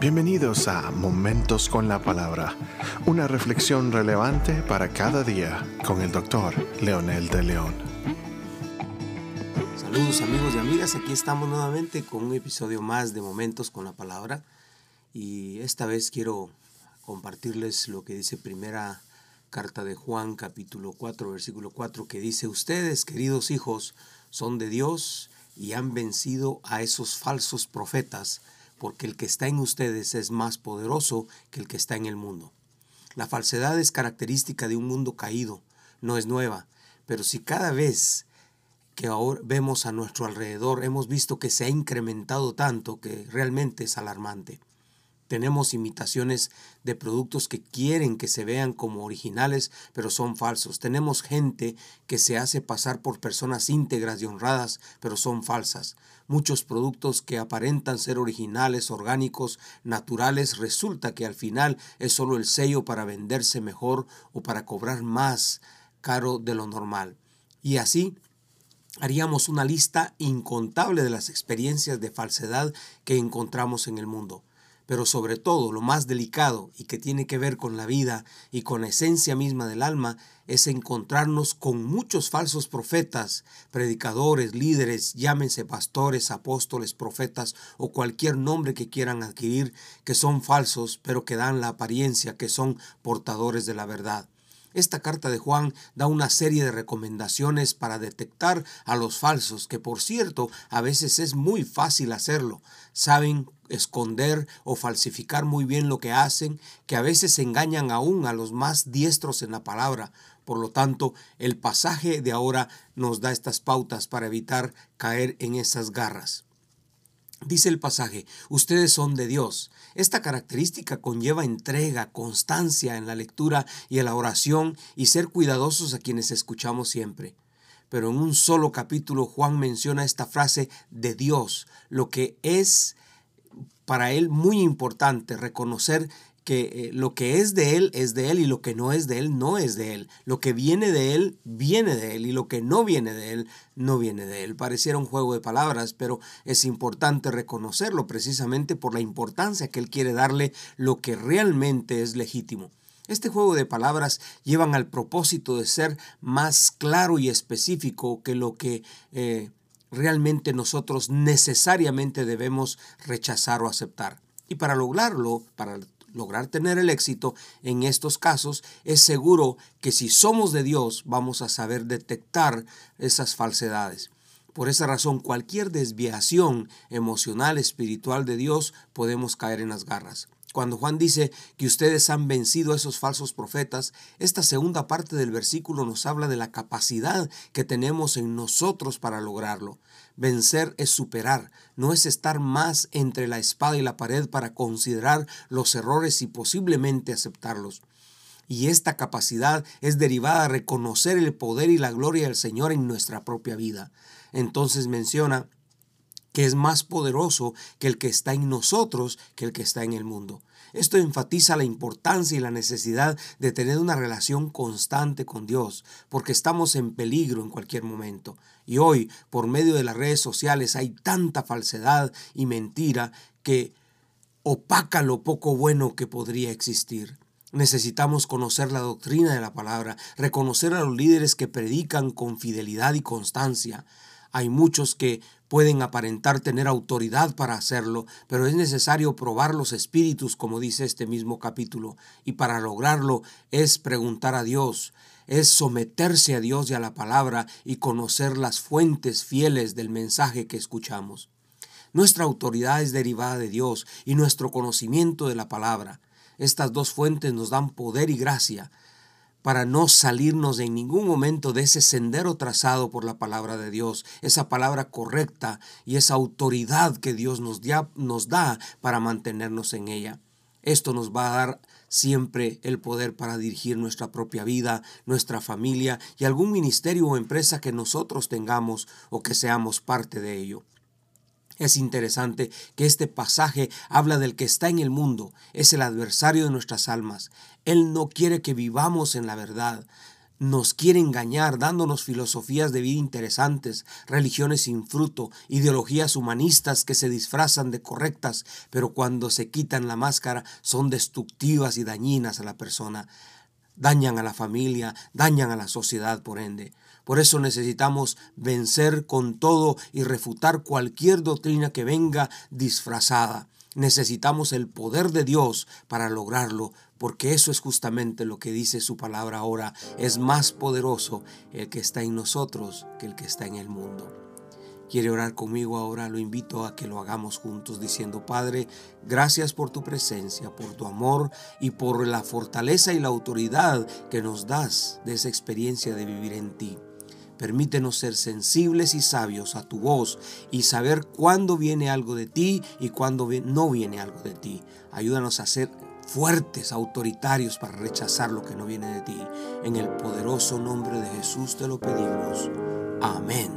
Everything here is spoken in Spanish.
Bienvenidos a Momentos con la Palabra, una reflexión relevante para cada día con el doctor Leonel de León. Saludos amigos y amigas, aquí estamos nuevamente con un episodio más de Momentos con la Palabra y esta vez quiero compartirles lo que dice primera carta de Juan capítulo 4 versículo 4 que dice, ustedes queridos hijos son de Dios y han vencido a esos falsos profetas porque el que está en ustedes es más poderoso que el que está en el mundo. La falsedad es característica de un mundo caído, no es nueva, pero si cada vez que ahora vemos a nuestro alrededor hemos visto que se ha incrementado tanto que realmente es alarmante. Tenemos imitaciones de productos que quieren que se vean como originales, pero son falsos. Tenemos gente que se hace pasar por personas íntegras y honradas, pero son falsas. Muchos productos que aparentan ser originales, orgánicos, naturales, resulta que al final es solo el sello para venderse mejor o para cobrar más caro de lo normal. Y así haríamos una lista incontable de las experiencias de falsedad que encontramos en el mundo pero sobre todo lo más delicado y que tiene que ver con la vida y con la esencia misma del alma es encontrarnos con muchos falsos profetas, predicadores, líderes, llámense pastores, apóstoles, profetas o cualquier nombre que quieran adquirir, que son falsos, pero que dan la apariencia que son portadores de la verdad. Esta carta de Juan da una serie de recomendaciones para detectar a los falsos, que por cierto a veces es muy fácil hacerlo. Saben esconder o falsificar muy bien lo que hacen, que a veces engañan aún a los más diestros en la palabra. Por lo tanto, el pasaje de ahora nos da estas pautas para evitar caer en esas garras. Dice el pasaje, ustedes son de Dios. Esta característica conlleva entrega, constancia en la lectura y en la oración y ser cuidadosos a quienes escuchamos siempre. Pero en un solo capítulo Juan menciona esta frase de Dios, lo que es para él muy importante reconocer que eh, lo que es de Él es de Él y lo que no es de Él no es de Él. Lo que viene de Él viene de Él y lo que no viene de Él no viene de Él. Pareciera un juego de palabras, pero es importante reconocerlo precisamente por la importancia que Él quiere darle lo que realmente es legítimo. Este juego de palabras llevan al propósito de ser más claro y específico que lo que eh, realmente nosotros necesariamente debemos rechazar o aceptar. Y para lograrlo, para lograr tener el éxito en estos casos, es seguro que si somos de Dios vamos a saber detectar esas falsedades. Por esa razón, cualquier desviación emocional, espiritual de Dios, podemos caer en las garras. Cuando Juan dice que ustedes han vencido a esos falsos profetas, esta segunda parte del versículo nos habla de la capacidad que tenemos en nosotros para lograrlo. Vencer es superar, no es estar más entre la espada y la pared para considerar los errores y posiblemente aceptarlos. Y esta capacidad es derivada de reconocer el poder y la gloria del Señor en nuestra propia vida. Entonces menciona que es más poderoso que el que está en nosotros que el que está en el mundo. Esto enfatiza la importancia y la necesidad de tener una relación constante con Dios, porque estamos en peligro en cualquier momento. Y hoy, por medio de las redes sociales, hay tanta falsedad y mentira que opaca lo poco bueno que podría existir. Necesitamos conocer la doctrina de la palabra, reconocer a los líderes que predican con fidelidad y constancia. Hay muchos que pueden aparentar tener autoridad para hacerlo, pero es necesario probar los espíritus, como dice este mismo capítulo, y para lograrlo es preguntar a Dios, es someterse a Dios y a la palabra y conocer las fuentes fieles del mensaje que escuchamos. Nuestra autoridad es derivada de Dios y nuestro conocimiento de la palabra. Estas dos fuentes nos dan poder y gracia para no salirnos en ningún momento de ese sendero trazado por la palabra de Dios, esa palabra correcta y esa autoridad que Dios nos, nos da para mantenernos en ella. Esto nos va a dar siempre el poder para dirigir nuestra propia vida, nuestra familia y algún ministerio o empresa que nosotros tengamos o que seamos parte de ello. Es interesante que este pasaje habla del que está en el mundo, es el adversario de nuestras almas. Él no quiere que vivamos en la verdad. nos quiere engañar dándonos filosofías de vida interesantes, religiones sin fruto, ideologías humanistas que se disfrazan de correctas, pero cuando se quitan la máscara son destructivas y dañinas a la persona. Dañan a la familia, dañan a la sociedad por ende. Por eso necesitamos vencer con todo y refutar cualquier doctrina que venga disfrazada. Necesitamos el poder de Dios para lograrlo, porque eso es justamente lo que dice su palabra ahora. Es más poderoso el que está en nosotros que el que está en el mundo. ¿Quiere orar conmigo ahora? Lo invito a que lo hagamos juntos diciendo, Padre, gracias por tu presencia, por tu amor y por la fortaleza y la autoridad que nos das de esa experiencia de vivir en ti. Permítenos ser sensibles y sabios a tu voz y saber cuándo viene algo de ti y cuándo no viene algo de ti. Ayúdanos a ser fuertes, autoritarios para rechazar lo que no viene de ti. En el poderoso nombre de Jesús te lo pedimos. Amén.